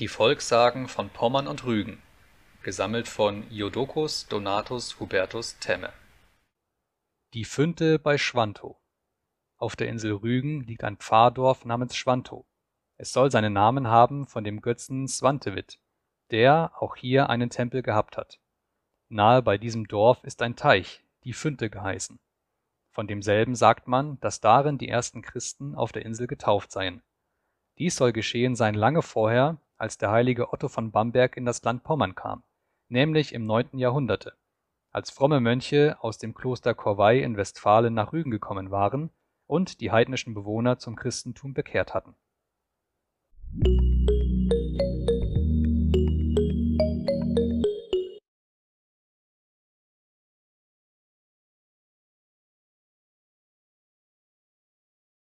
Die Volkssagen von Pommern und Rügen. Gesammelt von Jodocus Donatus Hubertus Temme. Die Fünte bei Schwantow. Auf der Insel Rügen liegt ein Pfarrdorf namens Schwantow. Es soll seinen Namen haben von dem Götzen Swantewit, der auch hier einen Tempel gehabt hat. Nahe bei diesem Dorf ist ein Teich, die Fünte geheißen. Von demselben sagt man, dass darin die ersten Christen auf der Insel getauft seien. Dies soll geschehen sein lange vorher, als der heilige Otto von Bamberg in das Land Pommern kam, nämlich im 9. Jahrhunderte, als fromme Mönche aus dem Kloster Corvey in Westfalen nach Rügen gekommen waren und die heidnischen Bewohner zum Christentum bekehrt hatten